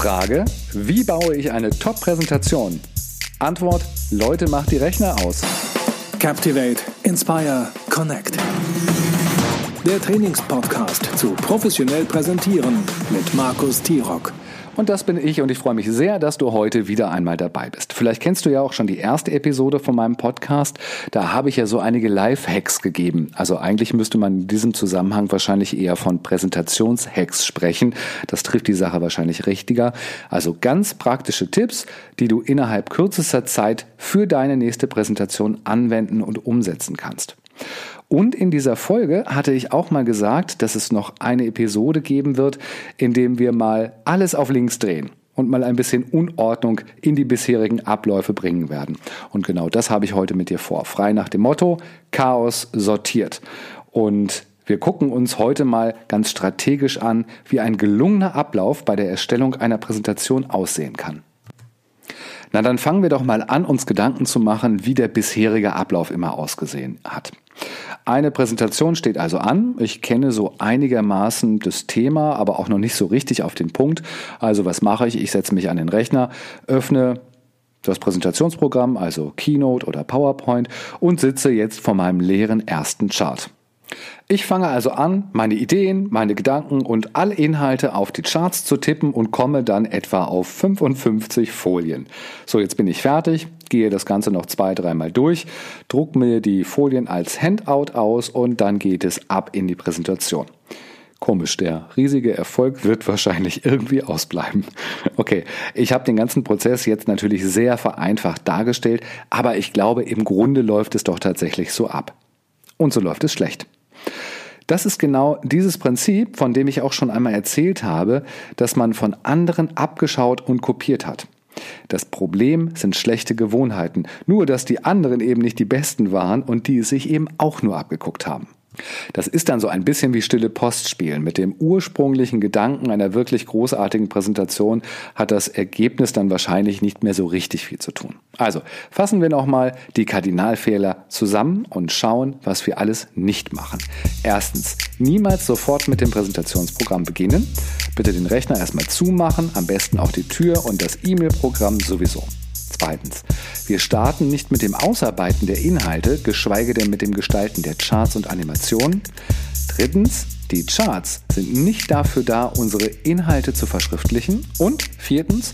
Frage, wie baue ich eine Top-Präsentation? Antwort, Leute, macht die Rechner aus. Captivate, Inspire, Connect. Der Trainingspodcast zu professionell präsentieren mit Markus Tirock. Und das bin ich und ich freue mich sehr, dass du heute wieder einmal dabei bist. Vielleicht kennst du ja auch schon die erste Episode von meinem Podcast. Da habe ich ja so einige Live-Hacks gegeben. Also eigentlich müsste man in diesem Zusammenhang wahrscheinlich eher von Präsentationshacks sprechen. Das trifft die Sache wahrscheinlich richtiger. Also ganz praktische Tipps, die du innerhalb kürzester Zeit für deine nächste Präsentation anwenden und umsetzen kannst. Und in dieser Folge hatte ich auch mal gesagt, dass es noch eine Episode geben wird, in dem wir mal alles auf links drehen und mal ein bisschen Unordnung in die bisherigen Abläufe bringen werden. Und genau das habe ich heute mit dir vor. Frei nach dem Motto Chaos sortiert. Und wir gucken uns heute mal ganz strategisch an, wie ein gelungener Ablauf bei der Erstellung einer Präsentation aussehen kann. Na, dann fangen wir doch mal an, uns Gedanken zu machen, wie der bisherige Ablauf immer ausgesehen hat. Eine Präsentation steht also an. Ich kenne so einigermaßen das Thema, aber auch noch nicht so richtig auf den Punkt. Also was mache ich? Ich setze mich an den Rechner, öffne das Präsentationsprogramm, also Keynote oder PowerPoint und sitze jetzt vor meinem leeren ersten Chart. Ich fange also an, meine Ideen, meine Gedanken und alle Inhalte auf die Charts zu tippen und komme dann etwa auf 55 Folien. So, jetzt bin ich fertig, gehe das Ganze noch zwei, dreimal durch, druck mir die Folien als Handout aus und dann geht es ab in die Präsentation. Komisch, der riesige Erfolg wird wahrscheinlich irgendwie ausbleiben. Okay, ich habe den ganzen Prozess jetzt natürlich sehr vereinfacht dargestellt, aber ich glaube, im Grunde läuft es doch tatsächlich so ab. Und so läuft es schlecht. Das ist genau dieses Prinzip, von dem ich auch schon einmal erzählt habe, dass man von anderen abgeschaut und kopiert hat. Das Problem sind schlechte Gewohnheiten, nur dass die anderen eben nicht die besten waren und die es sich eben auch nur abgeguckt haben. Das ist dann so ein bisschen wie stille Post spielen. Mit dem ursprünglichen Gedanken einer wirklich großartigen Präsentation hat das Ergebnis dann wahrscheinlich nicht mehr so richtig viel zu tun. Also fassen wir nochmal die Kardinalfehler zusammen und schauen, was wir alles nicht machen. Erstens, niemals sofort mit dem Präsentationsprogramm beginnen. Bitte den Rechner erstmal zumachen, am besten auch die Tür und das E-Mail-Programm sowieso. Zweitens, wir starten nicht mit dem Ausarbeiten der Inhalte, geschweige denn mit dem Gestalten der Charts und Animationen. Drittens, die Charts sind nicht dafür da, unsere Inhalte zu verschriftlichen. Und viertens,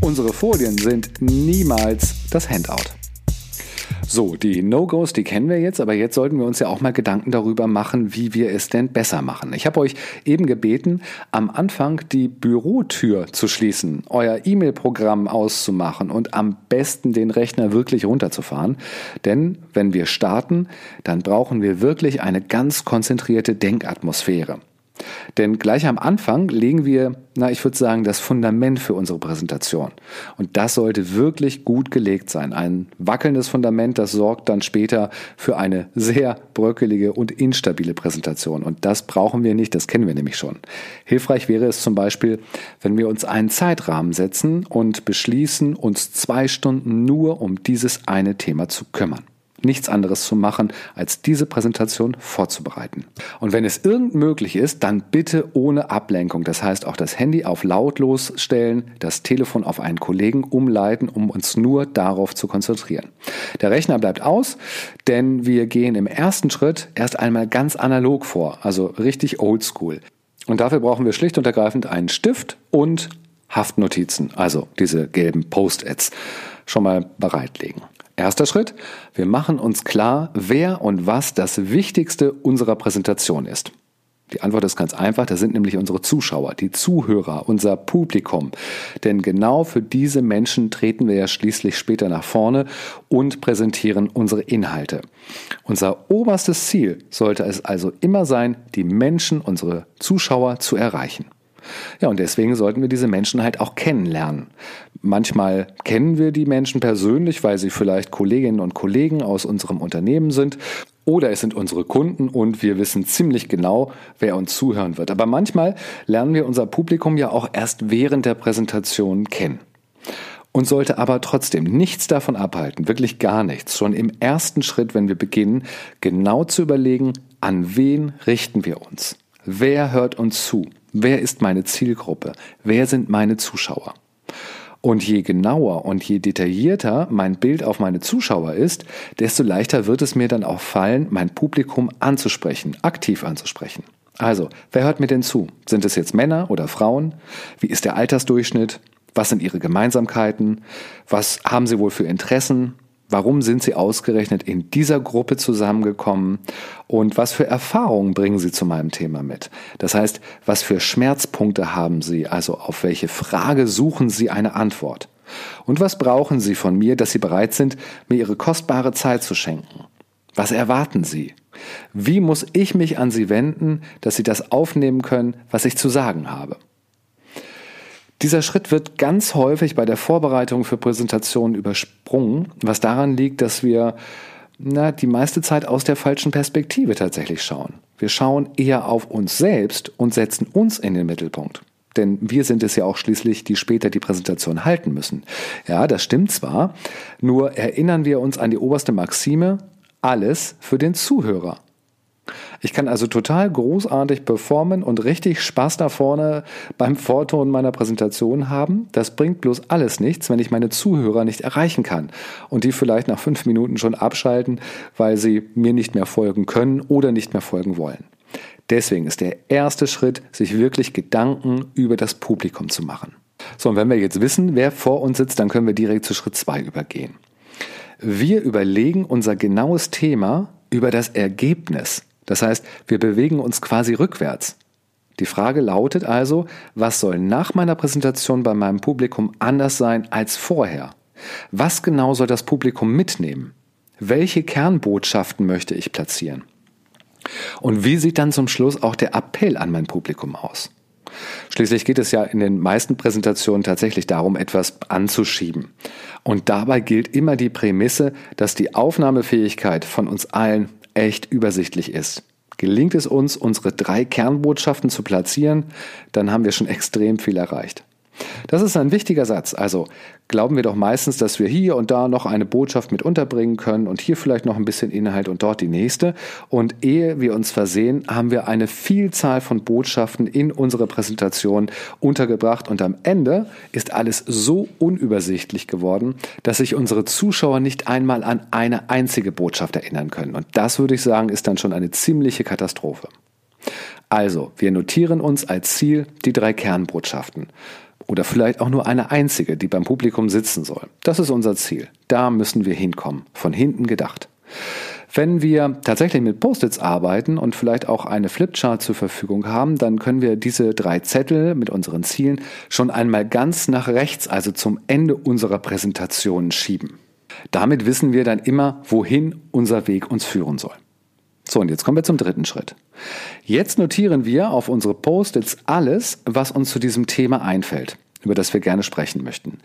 unsere Folien sind niemals das Handout. So, die No-Gos, die kennen wir jetzt, aber jetzt sollten wir uns ja auch mal Gedanken darüber machen, wie wir es denn besser machen. Ich habe euch eben gebeten, am Anfang die Bürotür zu schließen, euer E-Mail-Programm auszumachen und am besten den Rechner wirklich runterzufahren. Denn wenn wir starten, dann brauchen wir wirklich eine ganz konzentrierte Denkatmosphäre. Denn gleich am Anfang legen wir, na, ich würde sagen, das Fundament für unsere Präsentation. Und das sollte wirklich gut gelegt sein. Ein wackelndes Fundament, das sorgt dann später für eine sehr bröckelige und instabile Präsentation. Und das brauchen wir nicht, das kennen wir nämlich schon. Hilfreich wäre es zum Beispiel, wenn wir uns einen Zeitrahmen setzen und beschließen, uns zwei Stunden nur um dieses eine Thema zu kümmern nichts anderes zu machen, als diese Präsentation vorzubereiten. Und wenn es irgend möglich ist, dann bitte ohne Ablenkung. Das heißt auch das Handy auf lautlos stellen, das Telefon auf einen Kollegen umleiten, um uns nur darauf zu konzentrieren. Der Rechner bleibt aus, denn wir gehen im ersten Schritt erst einmal ganz analog vor, also richtig oldschool. Und dafür brauchen wir schlicht und ergreifend einen Stift und Haftnotizen, also diese gelben Post-its, schon mal bereitlegen. Erster Schritt, wir machen uns klar, wer und was das Wichtigste unserer Präsentation ist. Die Antwort ist ganz einfach, das sind nämlich unsere Zuschauer, die Zuhörer, unser Publikum. Denn genau für diese Menschen treten wir ja schließlich später nach vorne und präsentieren unsere Inhalte. Unser oberstes Ziel sollte es also immer sein, die Menschen, unsere Zuschauer zu erreichen. Ja, und deswegen sollten wir diese Menschen halt auch kennenlernen. Manchmal kennen wir die Menschen persönlich, weil sie vielleicht Kolleginnen und Kollegen aus unserem Unternehmen sind. Oder es sind unsere Kunden und wir wissen ziemlich genau, wer uns zuhören wird. Aber manchmal lernen wir unser Publikum ja auch erst während der Präsentation kennen. Und sollte aber trotzdem nichts davon abhalten, wirklich gar nichts, schon im ersten Schritt, wenn wir beginnen, genau zu überlegen, an wen richten wir uns? Wer hört uns zu? Wer ist meine Zielgruppe? Wer sind meine Zuschauer? Und je genauer und je detaillierter mein Bild auf meine Zuschauer ist, desto leichter wird es mir dann auch fallen, mein Publikum anzusprechen, aktiv anzusprechen. Also, wer hört mir denn zu? Sind es jetzt Männer oder Frauen? Wie ist der Altersdurchschnitt? Was sind ihre Gemeinsamkeiten? Was haben sie wohl für Interessen? Warum sind Sie ausgerechnet in dieser Gruppe zusammengekommen? Und was für Erfahrungen bringen Sie zu meinem Thema mit? Das heißt, was für Schmerzpunkte haben Sie? Also auf welche Frage suchen Sie eine Antwort? Und was brauchen Sie von mir, dass Sie bereit sind, mir Ihre kostbare Zeit zu schenken? Was erwarten Sie? Wie muss ich mich an Sie wenden, dass Sie das aufnehmen können, was ich zu sagen habe? Dieser Schritt wird ganz häufig bei der Vorbereitung für Präsentationen übersprungen, was daran liegt, dass wir na, die meiste Zeit aus der falschen Perspektive tatsächlich schauen. Wir schauen eher auf uns selbst und setzen uns in den Mittelpunkt. Denn wir sind es ja auch schließlich, die später die Präsentation halten müssen. Ja, das stimmt zwar, nur erinnern wir uns an die oberste Maxime, alles für den Zuhörer. Ich kann also total großartig performen und richtig Spaß da vorne beim Vorton meiner Präsentation haben. Das bringt bloß alles nichts, wenn ich meine Zuhörer nicht erreichen kann und die vielleicht nach fünf Minuten schon abschalten, weil sie mir nicht mehr folgen können oder nicht mehr folgen wollen. Deswegen ist der erste Schritt, sich wirklich Gedanken über das Publikum zu machen. So, und wenn wir jetzt wissen, wer vor uns sitzt, dann können wir direkt zu Schritt zwei übergehen. Wir überlegen unser genaues Thema über das Ergebnis das heißt, wir bewegen uns quasi rückwärts. Die Frage lautet also, was soll nach meiner Präsentation bei meinem Publikum anders sein als vorher? Was genau soll das Publikum mitnehmen? Welche Kernbotschaften möchte ich platzieren? Und wie sieht dann zum Schluss auch der Appell an mein Publikum aus? Schließlich geht es ja in den meisten Präsentationen tatsächlich darum, etwas anzuschieben. Und dabei gilt immer die Prämisse, dass die Aufnahmefähigkeit von uns allen echt übersichtlich ist. Gelingt es uns, unsere drei Kernbotschaften zu platzieren, dann haben wir schon extrem viel erreicht. Das ist ein wichtiger Satz. Also glauben wir doch meistens, dass wir hier und da noch eine Botschaft mit unterbringen können und hier vielleicht noch ein bisschen Inhalt und dort die nächste. Und ehe wir uns versehen, haben wir eine Vielzahl von Botschaften in unsere Präsentation untergebracht und am Ende ist alles so unübersichtlich geworden, dass sich unsere Zuschauer nicht einmal an eine einzige Botschaft erinnern können. Und das würde ich sagen, ist dann schon eine ziemliche Katastrophe. Also, wir notieren uns als Ziel die drei Kernbotschaften. Oder vielleicht auch nur eine einzige, die beim Publikum sitzen soll. Das ist unser Ziel. Da müssen wir hinkommen. Von hinten gedacht. Wenn wir tatsächlich mit Post-its arbeiten und vielleicht auch eine Flipchart zur Verfügung haben, dann können wir diese drei Zettel mit unseren Zielen schon einmal ganz nach rechts, also zum Ende unserer Präsentation schieben. Damit wissen wir dann immer, wohin unser Weg uns führen soll. So, und jetzt kommen wir zum dritten Schritt. Jetzt notieren wir auf unsere Post-its alles, was uns zu diesem Thema einfällt, über das wir gerne sprechen möchten.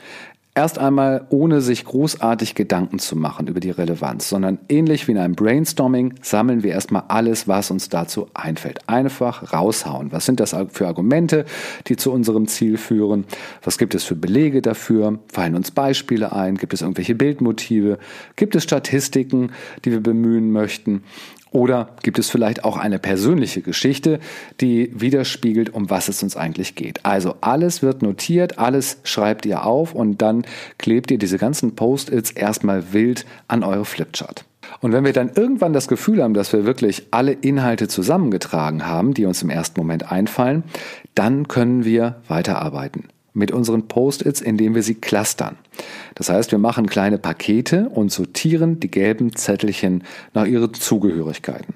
Erst einmal ohne sich großartig Gedanken zu machen über die Relevanz, sondern ähnlich wie in einem Brainstorming sammeln wir erstmal alles, was uns dazu einfällt. Einfach raushauen. Was sind das für Argumente, die zu unserem Ziel führen? Was gibt es für Belege dafür? Fallen uns Beispiele ein? Gibt es irgendwelche Bildmotive? Gibt es Statistiken, die wir bemühen möchten? Oder gibt es vielleicht auch eine persönliche Geschichte, die widerspiegelt, um was es uns eigentlich geht? Also alles wird notiert, alles schreibt ihr auf und dann klebt ihr diese ganzen Post-its erstmal wild an eure Flipchart. Und wenn wir dann irgendwann das Gefühl haben, dass wir wirklich alle Inhalte zusammengetragen haben, die uns im ersten Moment einfallen, dann können wir weiterarbeiten mit unseren Post-its, indem wir sie clustern. Das heißt, wir machen kleine Pakete und sortieren die gelben Zettelchen nach ihren Zugehörigkeiten.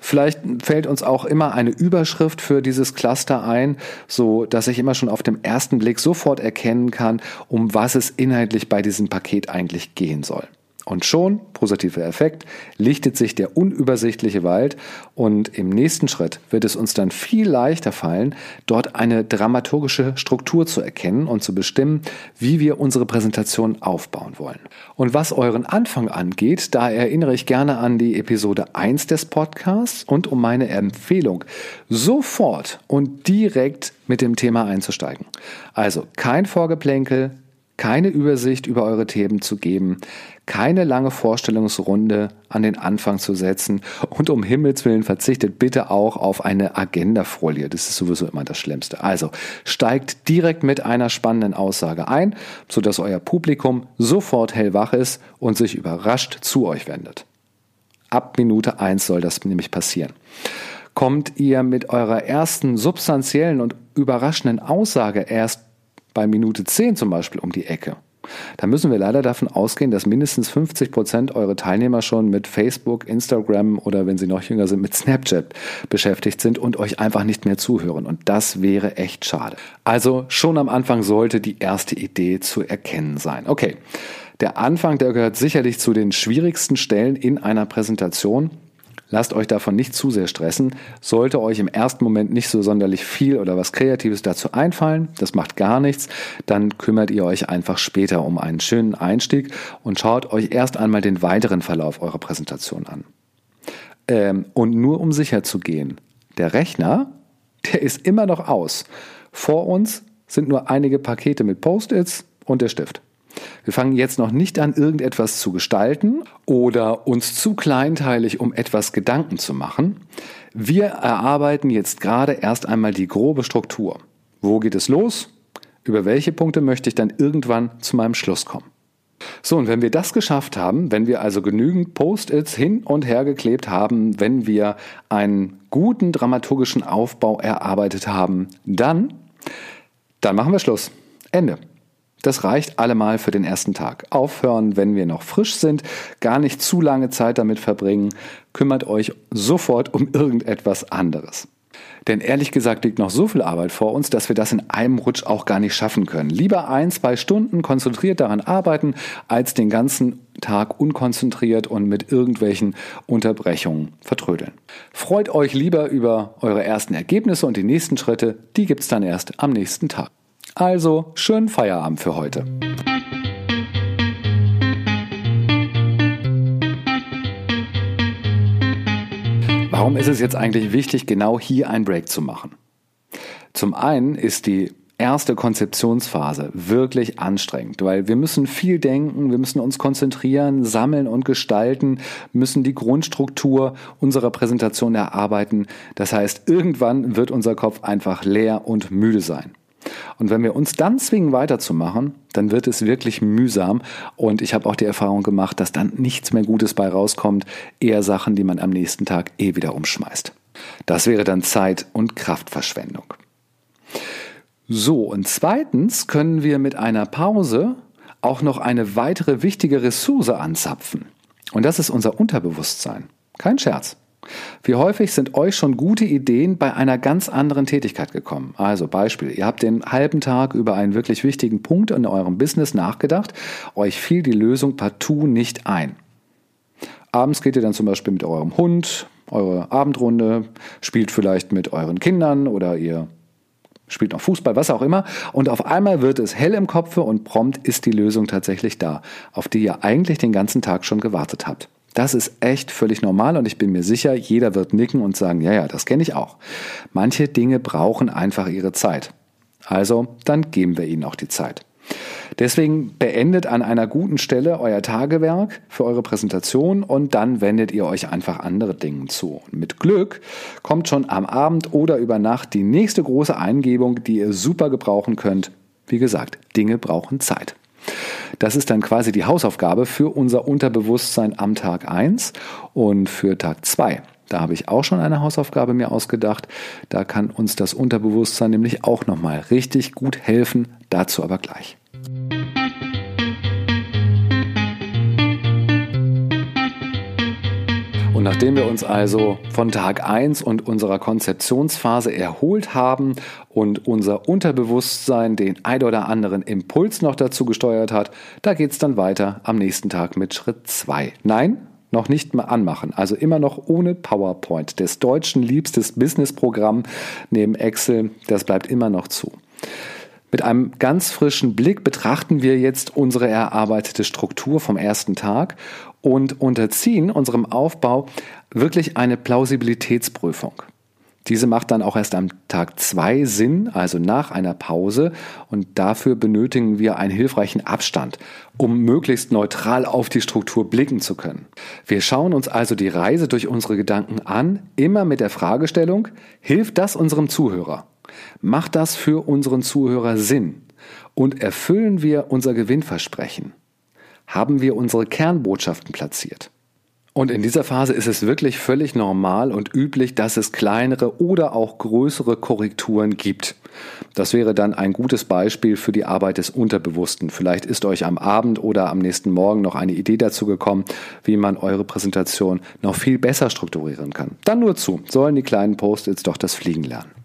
Vielleicht fällt uns auch immer eine Überschrift für dieses Cluster ein, so dass ich immer schon auf dem ersten Blick sofort erkennen kann, um was es inhaltlich bei diesem Paket eigentlich gehen soll. Und schon, positiver Effekt, lichtet sich der unübersichtliche Wald und im nächsten Schritt wird es uns dann viel leichter fallen, dort eine dramaturgische Struktur zu erkennen und zu bestimmen, wie wir unsere Präsentation aufbauen wollen. Und was euren Anfang angeht, da erinnere ich gerne an die Episode 1 des Podcasts und um meine Empfehlung, sofort und direkt mit dem Thema einzusteigen. Also kein Vorgeplänkel, keine Übersicht über eure Themen zu geben, keine lange Vorstellungsrunde an den Anfang zu setzen und um Himmels Willen verzichtet bitte auch auf eine Agendafolie. Das ist sowieso immer das Schlimmste. Also steigt direkt mit einer spannenden Aussage ein, sodass euer Publikum sofort hellwach ist und sich überrascht zu euch wendet. Ab Minute eins soll das nämlich passieren. Kommt ihr mit eurer ersten substanziellen und überraschenden Aussage erst bei Minute 10 zum Beispiel um die Ecke, dann müssen wir leider davon ausgehen, dass mindestens 50 Prozent eurer Teilnehmer schon mit Facebook, Instagram oder wenn sie noch jünger sind, mit Snapchat beschäftigt sind und euch einfach nicht mehr zuhören. Und das wäre echt schade. Also schon am Anfang sollte die erste Idee zu erkennen sein. Okay. Der Anfang, der gehört sicherlich zu den schwierigsten Stellen in einer Präsentation. Lasst euch davon nicht zu sehr stressen. Sollte euch im ersten Moment nicht so sonderlich viel oder was Kreatives dazu einfallen, das macht gar nichts, dann kümmert ihr euch einfach später um einen schönen Einstieg und schaut euch erst einmal den weiteren Verlauf eurer Präsentation an. Ähm, und nur um sicher zu gehen, der Rechner, der ist immer noch aus. Vor uns sind nur einige Pakete mit Post-its und der Stift. Wir fangen jetzt noch nicht an, irgendetwas zu gestalten oder uns zu kleinteilig um etwas Gedanken zu machen. Wir erarbeiten jetzt gerade erst einmal die grobe Struktur. Wo geht es los? Über welche Punkte möchte ich dann irgendwann zu meinem Schluss kommen? So, und wenn wir das geschafft haben, wenn wir also genügend Post-its hin und her geklebt haben, wenn wir einen guten dramaturgischen Aufbau erarbeitet haben, dann, dann machen wir Schluss. Ende. Das reicht allemal für den ersten Tag. Aufhören, wenn wir noch frisch sind, gar nicht zu lange Zeit damit verbringen, kümmert euch sofort um irgendetwas anderes. Denn ehrlich gesagt liegt noch so viel Arbeit vor uns, dass wir das in einem Rutsch auch gar nicht schaffen können. Lieber ein, zwei Stunden konzentriert daran arbeiten, als den ganzen Tag unkonzentriert und mit irgendwelchen Unterbrechungen vertrödeln. Freut euch lieber über eure ersten Ergebnisse und die nächsten Schritte, die gibt's dann erst am nächsten Tag. Also schönen Feierabend für heute. Warum ist es jetzt eigentlich wichtig, genau hier einen Break zu machen? Zum einen ist die erste Konzeptionsphase wirklich anstrengend, weil wir müssen viel denken, wir müssen uns konzentrieren, sammeln und gestalten, müssen die Grundstruktur unserer Präsentation erarbeiten. Das heißt, irgendwann wird unser Kopf einfach leer und müde sein. Und wenn wir uns dann zwingen weiterzumachen, dann wird es wirklich mühsam. Und ich habe auch die Erfahrung gemacht, dass dann nichts mehr Gutes bei rauskommt, eher Sachen, die man am nächsten Tag eh wieder umschmeißt. Das wäre dann Zeit- und Kraftverschwendung. So, und zweitens können wir mit einer Pause auch noch eine weitere wichtige Ressource anzapfen. Und das ist unser Unterbewusstsein. Kein Scherz. Wie häufig sind euch schon gute Ideen bei einer ganz anderen Tätigkeit gekommen? Also Beispiel, ihr habt den halben Tag über einen wirklich wichtigen Punkt in eurem Business nachgedacht, euch fiel die Lösung partout nicht ein. Abends geht ihr dann zum Beispiel mit eurem Hund, eure Abendrunde, spielt vielleicht mit euren Kindern oder ihr spielt noch Fußball, was auch immer. Und auf einmal wird es hell im Kopfe und prompt ist die Lösung tatsächlich da, auf die ihr eigentlich den ganzen Tag schon gewartet habt. Das ist echt völlig normal und ich bin mir sicher, jeder wird nicken und sagen, ja, ja, das kenne ich auch. Manche Dinge brauchen einfach ihre Zeit. Also, dann geben wir ihnen auch die Zeit. Deswegen beendet an einer guten Stelle euer Tagewerk für eure Präsentation und dann wendet ihr euch einfach andere Dinge zu. Mit Glück kommt schon am Abend oder über Nacht die nächste große Eingebung, die ihr super gebrauchen könnt. Wie gesagt, Dinge brauchen Zeit. Das ist dann quasi die Hausaufgabe für unser Unterbewusstsein am Tag 1 und für Tag 2. Da habe ich auch schon eine Hausaufgabe mir ausgedacht. Da kann uns das Unterbewusstsein nämlich auch nochmal richtig gut helfen. Dazu aber gleich. Und nachdem wir uns also von Tag 1 und unserer Konzeptionsphase erholt haben und unser Unterbewusstsein den ein oder anderen Impuls noch dazu gesteuert hat, da geht es dann weiter am nächsten Tag mit Schritt 2. Nein, noch nicht mal anmachen. Also immer noch ohne PowerPoint. Des Deutschen liebstes Businessprogramm neben Excel, das bleibt immer noch zu. Mit einem ganz frischen Blick betrachten wir jetzt unsere erarbeitete Struktur vom ersten Tag und unterziehen unserem Aufbau wirklich eine Plausibilitätsprüfung. Diese macht dann auch erst am Tag zwei Sinn, also nach einer Pause. Und dafür benötigen wir einen hilfreichen Abstand, um möglichst neutral auf die Struktur blicken zu können. Wir schauen uns also die Reise durch unsere Gedanken an, immer mit der Fragestellung, hilft das unserem Zuhörer? Macht das für unseren Zuhörer Sinn? Und erfüllen wir unser Gewinnversprechen? Haben wir unsere Kernbotschaften platziert? Und in dieser Phase ist es wirklich völlig normal und üblich, dass es kleinere oder auch größere Korrekturen gibt. Das wäre dann ein gutes Beispiel für die Arbeit des Unterbewussten. Vielleicht ist euch am Abend oder am nächsten Morgen noch eine Idee dazu gekommen, wie man eure Präsentation noch viel besser strukturieren kann. Dann nur zu, sollen die kleinen Post-its doch das Fliegen lernen.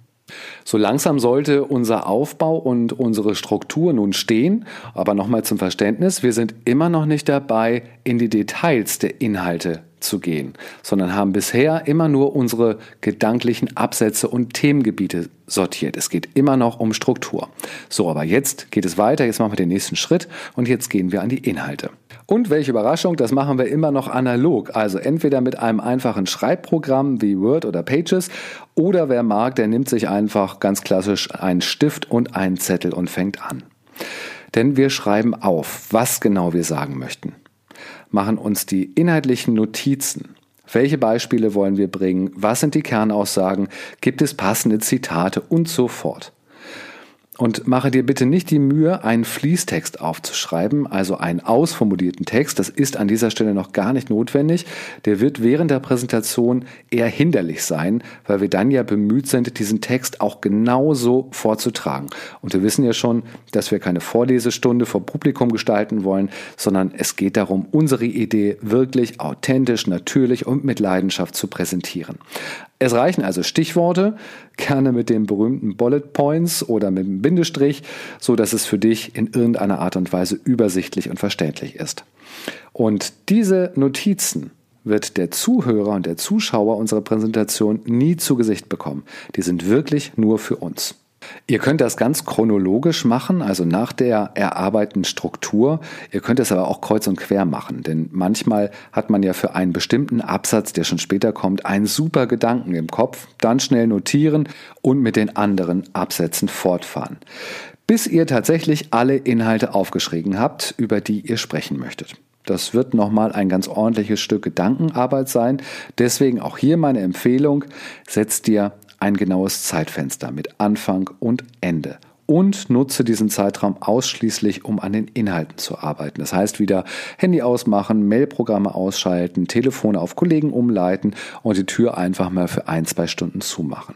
So langsam sollte unser Aufbau und unsere Struktur nun stehen, aber nochmal zum Verständnis, wir sind immer noch nicht dabei, in die Details der Inhalte zu gehen, sondern haben bisher immer nur unsere gedanklichen Absätze und Themengebiete sortiert. Es geht immer noch um Struktur. So, aber jetzt geht es weiter, jetzt machen wir den nächsten Schritt und jetzt gehen wir an die Inhalte. Und welche Überraschung, das machen wir immer noch analog, also entweder mit einem einfachen Schreibprogramm wie Word oder Pages oder wer mag, der nimmt sich einfach ganz klassisch einen Stift und einen Zettel und fängt an. Denn wir schreiben auf, was genau wir sagen möchten machen uns die inhaltlichen Notizen. Welche Beispiele wollen wir bringen? Was sind die Kernaussagen? Gibt es passende Zitate und so fort? Und mache dir bitte nicht die Mühe, einen Fließtext aufzuschreiben, also einen ausformulierten Text. Das ist an dieser Stelle noch gar nicht notwendig. Der wird während der Präsentation eher hinderlich sein, weil wir dann ja bemüht sind, diesen Text auch genauso vorzutragen. Und wir wissen ja schon, dass wir keine Vorlesestunde vor Publikum gestalten wollen, sondern es geht darum, unsere Idee wirklich authentisch, natürlich und mit Leidenschaft zu präsentieren. Es reichen also Stichworte, gerne mit den berühmten Bullet Points oder mit dem Bindestrich, so dass es für dich in irgendeiner Art und Weise übersichtlich und verständlich ist. Und diese Notizen wird der Zuhörer und der Zuschauer unserer Präsentation nie zu Gesicht bekommen. Die sind wirklich nur für uns. Ihr könnt das ganz chronologisch machen, also nach der erarbeiteten Struktur. Ihr könnt es aber auch kreuz und quer machen, denn manchmal hat man ja für einen bestimmten Absatz, der schon später kommt, einen super Gedanken im Kopf, dann schnell notieren und mit den anderen Absätzen fortfahren. Bis ihr tatsächlich alle Inhalte aufgeschrieben habt, über die ihr sprechen möchtet. Das wird nochmal ein ganz ordentliches Stück Gedankenarbeit sein. Deswegen auch hier meine Empfehlung, setzt dir ein genaues Zeitfenster mit Anfang und Ende und nutze diesen Zeitraum ausschließlich, um an den Inhalten zu arbeiten. Das heißt wieder Handy ausmachen, Mailprogramme ausschalten, Telefone auf Kollegen umleiten und die Tür einfach mal für ein, zwei Stunden zumachen.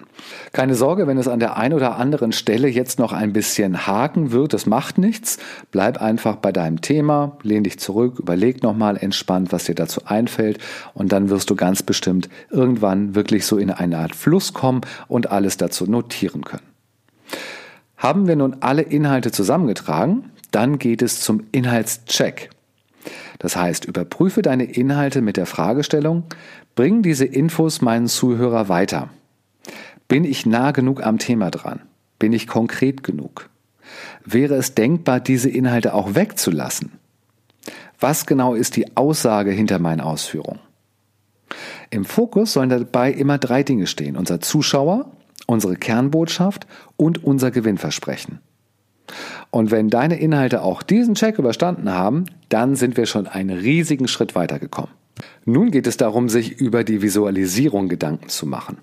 Keine Sorge, wenn es an der einen oder anderen Stelle jetzt noch ein bisschen haken wird, das macht nichts. Bleib einfach bei deinem Thema, lehn dich zurück, überleg nochmal entspannt, was dir dazu einfällt und dann wirst du ganz bestimmt irgendwann wirklich so in eine Art Fluss kommen und alles dazu notieren können. Haben wir nun alle Inhalte zusammengetragen, dann geht es zum Inhaltscheck. Das heißt, überprüfe deine Inhalte mit der Fragestellung, bring diese Infos meinen Zuhörer weiter. Bin ich nah genug am Thema dran? Bin ich konkret genug? Wäre es denkbar, diese Inhalte auch wegzulassen? Was genau ist die Aussage hinter meinen Ausführungen? Im Fokus sollen dabei immer drei Dinge stehen. Unser Zuschauer, unsere Kernbotschaft und unser Gewinnversprechen. Und wenn deine Inhalte auch diesen Check überstanden haben, dann sind wir schon einen riesigen Schritt weitergekommen. Nun geht es darum, sich über die Visualisierung Gedanken zu machen.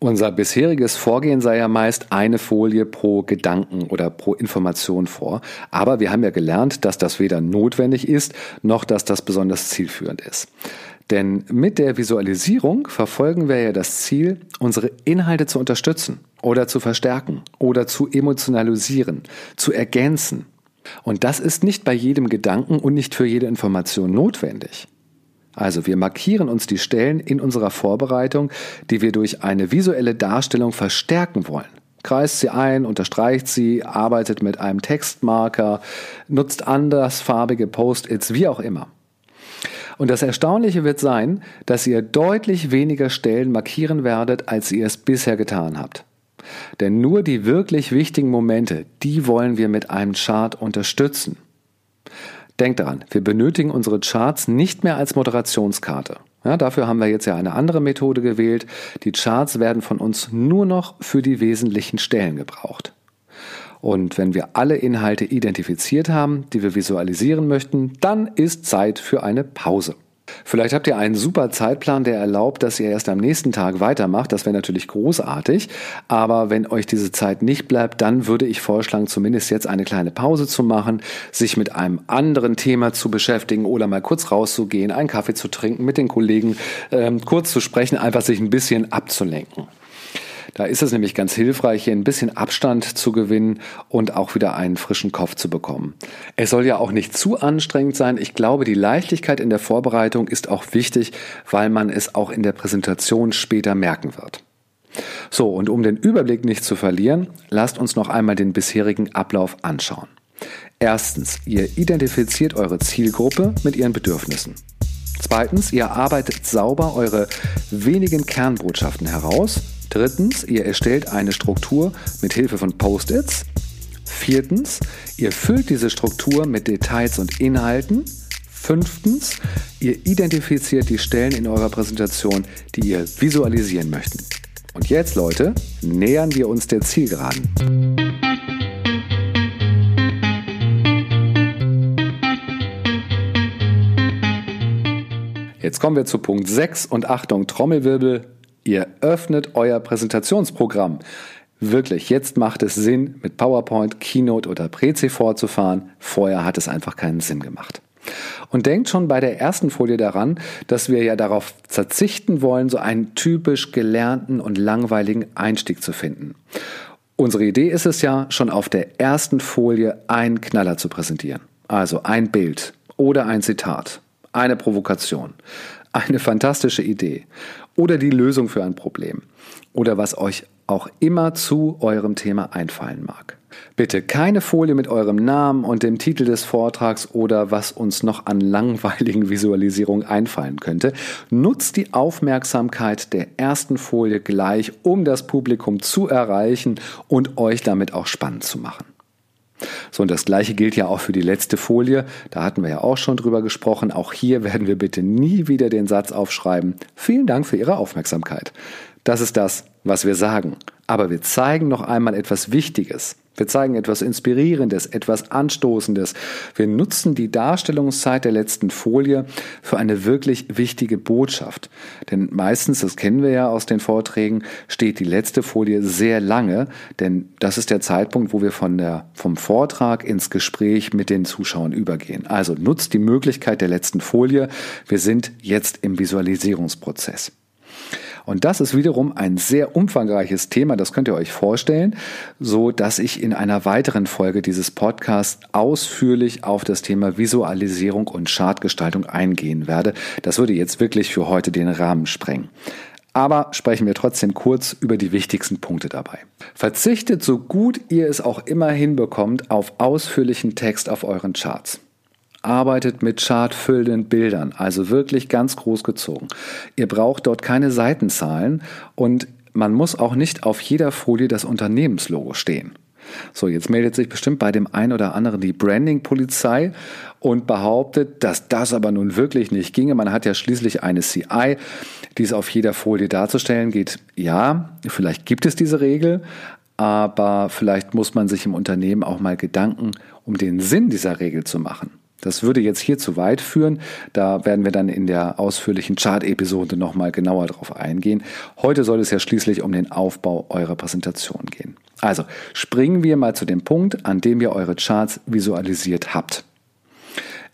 Unser bisheriges Vorgehen sei ja meist eine Folie pro Gedanken oder pro Information vor. Aber wir haben ja gelernt, dass das weder notwendig ist, noch dass das besonders zielführend ist. Denn mit der Visualisierung verfolgen wir ja das Ziel, unsere Inhalte zu unterstützen oder zu verstärken oder zu emotionalisieren, zu ergänzen. Und das ist nicht bei jedem Gedanken und nicht für jede Information notwendig. Also wir markieren uns die Stellen in unserer Vorbereitung, die wir durch eine visuelle Darstellung verstärken wollen. Kreist sie ein, unterstreicht sie, arbeitet mit einem Textmarker, nutzt andersfarbige Post-its, wie auch immer. Und das Erstaunliche wird sein, dass ihr deutlich weniger Stellen markieren werdet, als ihr es bisher getan habt. Denn nur die wirklich wichtigen Momente, die wollen wir mit einem Chart unterstützen. Denkt daran, wir benötigen unsere Charts nicht mehr als Moderationskarte. Ja, dafür haben wir jetzt ja eine andere Methode gewählt. Die Charts werden von uns nur noch für die wesentlichen Stellen gebraucht. Und wenn wir alle Inhalte identifiziert haben, die wir visualisieren möchten, dann ist Zeit für eine Pause. Vielleicht habt ihr einen super Zeitplan, der erlaubt, dass ihr erst am nächsten Tag weitermacht. Das wäre natürlich großartig. Aber wenn euch diese Zeit nicht bleibt, dann würde ich vorschlagen, zumindest jetzt eine kleine Pause zu machen, sich mit einem anderen Thema zu beschäftigen oder mal kurz rauszugehen, einen Kaffee zu trinken, mit den Kollegen ähm, kurz zu sprechen, einfach sich ein bisschen abzulenken. Da ist es nämlich ganz hilfreich, hier ein bisschen Abstand zu gewinnen und auch wieder einen frischen Kopf zu bekommen. Es soll ja auch nicht zu anstrengend sein. Ich glaube, die Leichtigkeit in der Vorbereitung ist auch wichtig, weil man es auch in der Präsentation später merken wird. So, und um den Überblick nicht zu verlieren, lasst uns noch einmal den bisherigen Ablauf anschauen. Erstens, ihr identifiziert eure Zielgruppe mit ihren Bedürfnissen. Zweitens, ihr arbeitet sauber eure wenigen Kernbotschaften heraus Drittens, ihr erstellt eine Struktur mit Hilfe von Post-its. Viertens, ihr füllt diese Struktur mit Details und Inhalten. Fünftens, ihr identifiziert die Stellen in eurer Präsentation, die ihr visualisieren möchtet. Und jetzt, Leute, nähern wir uns der Zielgeraden. Jetzt kommen wir zu Punkt 6 und Achtung, Trommelwirbel, Ihr öffnet euer Präsentationsprogramm. Wirklich, jetzt macht es Sinn, mit PowerPoint, Keynote oder Prezi fortzufahren. Vorher hat es einfach keinen Sinn gemacht. Und denkt schon bei der ersten Folie daran, dass wir ja darauf verzichten wollen, so einen typisch gelernten und langweiligen Einstieg zu finden. Unsere Idee ist es ja, schon auf der ersten Folie einen Knaller zu präsentieren. Also ein Bild oder ein Zitat, eine Provokation, eine fantastische Idee oder die Lösung für ein Problem oder was euch auch immer zu eurem Thema einfallen mag. Bitte keine Folie mit eurem Namen und dem Titel des Vortrags oder was uns noch an langweiligen Visualisierungen einfallen könnte. Nutzt die Aufmerksamkeit der ersten Folie gleich, um das Publikum zu erreichen und euch damit auch spannend zu machen. So, und das gleiche gilt ja auch für die letzte Folie. Da hatten wir ja auch schon drüber gesprochen. Auch hier werden wir bitte nie wieder den Satz aufschreiben. Vielen Dank für Ihre Aufmerksamkeit. Das ist das, was wir sagen. Aber wir zeigen noch einmal etwas Wichtiges. Wir zeigen etwas Inspirierendes, etwas Anstoßendes. Wir nutzen die Darstellungszeit der letzten Folie für eine wirklich wichtige Botschaft. Denn meistens, das kennen wir ja aus den Vorträgen, steht die letzte Folie sehr lange, denn das ist der Zeitpunkt, wo wir von der, vom Vortrag ins Gespräch mit den Zuschauern übergehen. Also nutzt die Möglichkeit der letzten Folie. Wir sind jetzt im Visualisierungsprozess. Und das ist wiederum ein sehr umfangreiches Thema, das könnt ihr euch vorstellen, so dass ich in einer weiteren Folge dieses Podcasts ausführlich auf das Thema Visualisierung und Chartgestaltung eingehen werde. Das würde jetzt wirklich für heute den Rahmen sprengen. Aber sprechen wir trotzdem kurz über die wichtigsten Punkte dabei. Verzichtet so gut ihr es auch immer hinbekommt auf ausführlichen Text auf euren Charts arbeitet mit chartfüllenden Bildern, also wirklich ganz groß gezogen. Ihr braucht dort keine Seitenzahlen und man muss auch nicht auf jeder Folie das Unternehmenslogo stehen. So, jetzt meldet sich bestimmt bei dem einen oder anderen die Branding-Polizei und behauptet, dass das aber nun wirklich nicht ginge. Man hat ja schließlich eine CI, die es auf jeder Folie darzustellen geht. Ja, vielleicht gibt es diese Regel, aber vielleicht muss man sich im Unternehmen auch mal Gedanken um den Sinn dieser Regel zu machen. Das würde jetzt hier zu weit führen. Da werden wir dann in der ausführlichen Chart-Episode nochmal genauer drauf eingehen. Heute soll es ja schließlich um den Aufbau eurer Präsentation gehen. Also springen wir mal zu dem Punkt, an dem ihr eure Charts visualisiert habt.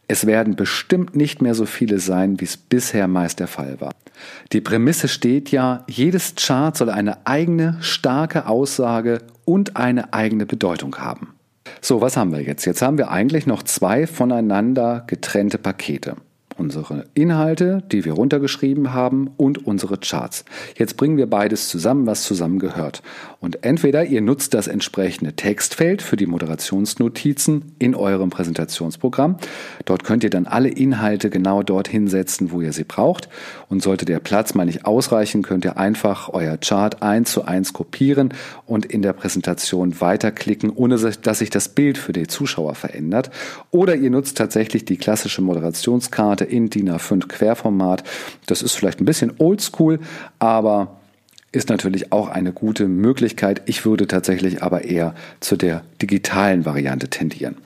Es werden bestimmt nicht mehr so viele sein, wie es bisher meist der Fall war. Die Prämisse steht ja, jedes Chart soll eine eigene, starke Aussage und eine eigene Bedeutung haben. So, was haben wir jetzt? Jetzt haben wir eigentlich noch zwei voneinander getrennte Pakete. Unsere Inhalte, die wir runtergeschrieben haben und unsere Charts. Jetzt bringen wir beides zusammen, was zusammengehört. Und entweder ihr nutzt das entsprechende Textfeld für die Moderationsnotizen in eurem Präsentationsprogramm. Dort könnt ihr dann alle Inhalte genau dorthin setzen, wo ihr sie braucht. Und sollte der Platz mal nicht ausreichen, könnt ihr einfach euer Chart eins zu eins kopieren und in der Präsentation weiterklicken, ohne dass sich das Bild für die Zuschauer verändert. Oder ihr nutzt tatsächlich die klassische Moderationskarte in DIN A5 Querformat. Das ist vielleicht ein bisschen oldschool, aber ist natürlich auch eine gute Möglichkeit. Ich würde tatsächlich aber eher zu der digitalen Variante tendieren.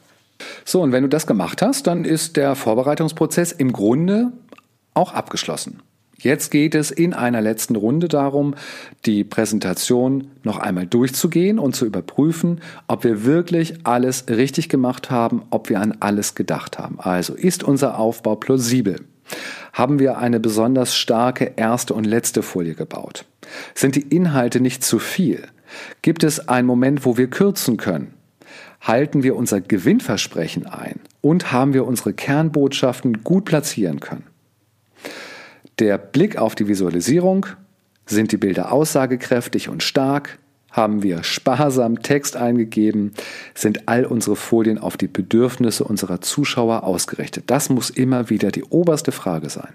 So, und wenn du das gemacht hast, dann ist der Vorbereitungsprozess im Grunde auch abgeschlossen. Jetzt geht es in einer letzten Runde darum, die Präsentation noch einmal durchzugehen und zu überprüfen, ob wir wirklich alles richtig gemacht haben, ob wir an alles gedacht haben. Also ist unser Aufbau plausibel? Haben wir eine besonders starke erste und letzte Folie gebaut? Sind die Inhalte nicht zu viel? Gibt es einen Moment, wo wir kürzen können? Halten wir unser Gewinnversprechen ein? Und haben wir unsere Kernbotschaften gut platzieren können? Der Blick auf die Visualisierung. Sind die Bilder aussagekräftig und stark? Haben wir sparsam Text eingegeben? Sind all unsere Folien auf die Bedürfnisse unserer Zuschauer ausgerichtet? Das muss immer wieder die oberste Frage sein.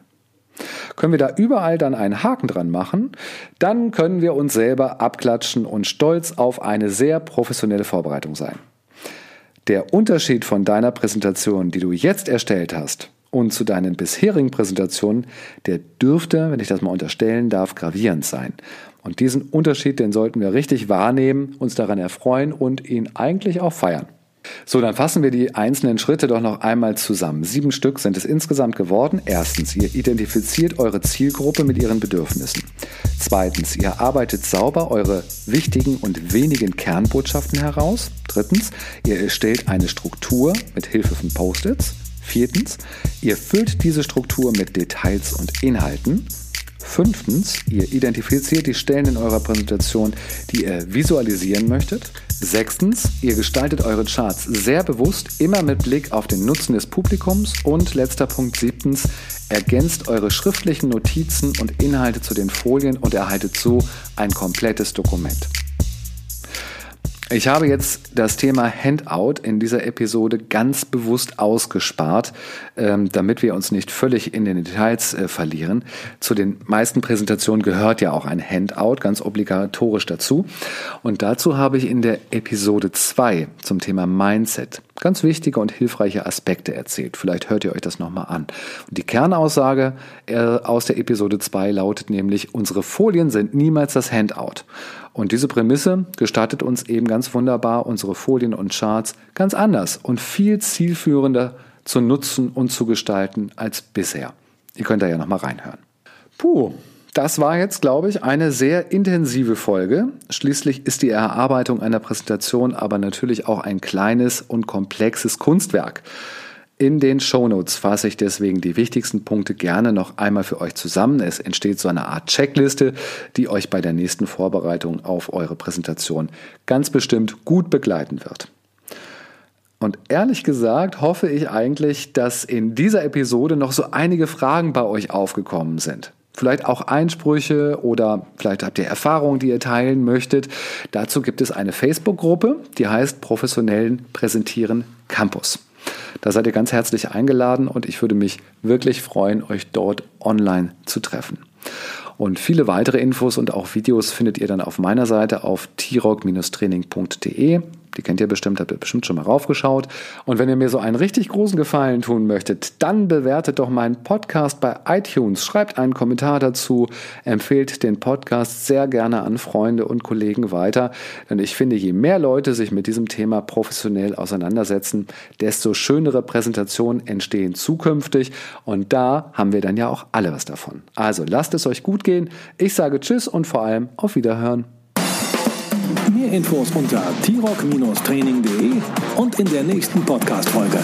Können wir da überall dann einen Haken dran machen, dann können wir uns selber abklatschen und stolz auf eine sehr professionelle Vorbereitung sein. Der Unterschied von deiner Präsentation, die du jetzt erstellt hast, und zu deinen bisherigen Präsentationen, der dürfte, wenn ich das mal unterstellen darf, gravierend sein. Und diesen Unterschied, den sollten wir richtig wahrnehmen, uns daran erfreuen und ihn eigentlich auch feiern. So, dann fassen wir die einzelnen Schritte doch noch einmal zusammen. Sieben Stück sind es insgesamt geworden. Erstens, ihr identifiziert eure Zielgruppe mit ihren Bedürfnissen. Zweitens, ihr arbeitet sauber eure wichtigen und wenigen Kernbotschaften heraus. Drittens, ihr erstellt eine Struktur mit Hilfe von Post-its. Viertens, ihr füllt diese Struktur mit Details und Inhalten. Fünftens, ihr identifiziert die Stellen in eurer Präsentation, die ihr visualisieren möchtet. Sechstens, ihr gestaltet eure Charts sehr bewusst, immer mit Blick auf den Nutzen des Publikums. Und letzter Punkt, siebtens, ergänzt eure schriftlichen Notizen und Inhalte zu den Folien und erhaltet so ein komplettes Dokument. Ich habe jetzt das Thema Handout in dieser Episode ganz bewusst ausgespart, ähm, damit wir uns nicht völlig in den Details äh, verlieren. Zu den meisten Präsentationen gehört ja auch ein Handout, ganz obligatorisch dazu. Und dazu habe ich in der Episode 2 zum Thema Mindset ganz wichtige und hilfreiche Aspekte erzählt. Vielleicht hört ihr euch das nochmal an. Und die Kernaussage äh, aus der Episode 2 lautet nämlich, unsere Folien sind niemals das Handout. Und diese Prämisse gestattet uns eben ganz wunderbar, unsere Folien und Charts ganz anders und viel zielführender zu nutzen und zu gestalten als bisher. Ihr könnt da ja nochmal reinhören. Puh, das war jetzt, glaube ich, eine sehr intensive Folge. Schließlich ist die Erarbeitung einer Präsentation aber natürlich auch ein kleines und komplexes Kunstwerk. In den Shownotes fasse ich deswegen die wichtigsten Punkte gerne noch einmal für euch zusammen. Es entsteht so eine Art Checkliste, die euch bei der nächsten Vorbereitung auf eure Präsentation ganz bestimmt gut begleiten wird. Und ehrlich gesagt hoffe ich eigentlich, dass in dieser Episode noch so einige Fragen bei euch aufgekommen sind. Vielleicht auch Einsprüche oder vielleicht habt ihr Erfahrungen, die ihr teilen möchtet. Dazu gibt es eine Facebook-Gruppe, die heißt Professionellen Präsentieren Campus. Da seid ihr ganz herzlich eingeladen und ich würde mich wirklich freuen, euch dort online zu treffen. Und viele weitere Infos und auch Videos findet ihr dann auf meiner Seite auf t-training.de. Die kennt ihr bestimmt, habt ihr bestimmt schon mal raufgeschaut. Und wenn ihr mir so einen richtig großen Gefallen tun möchtet, dann bewertet doch meinen Podcast bei iTunes. Schreibt einen Kommentar dazu, empfehlt den Podcast sehr gerne an Freunde und Kollegen weiter. Denn ich finde, je mehr Leute sich mit diesem Thema professionell auseinandersetzen, desto schönere Präsentationen entstehen zukünftig. Und da haben wir dann ja auch alle was davon. Also lasst es euch gut gehen. Ich sage Tschüss und vor allem auf Wiederhören. Mehr Infos unter t-rock-training.de und in der nächsten Podcast-Folge.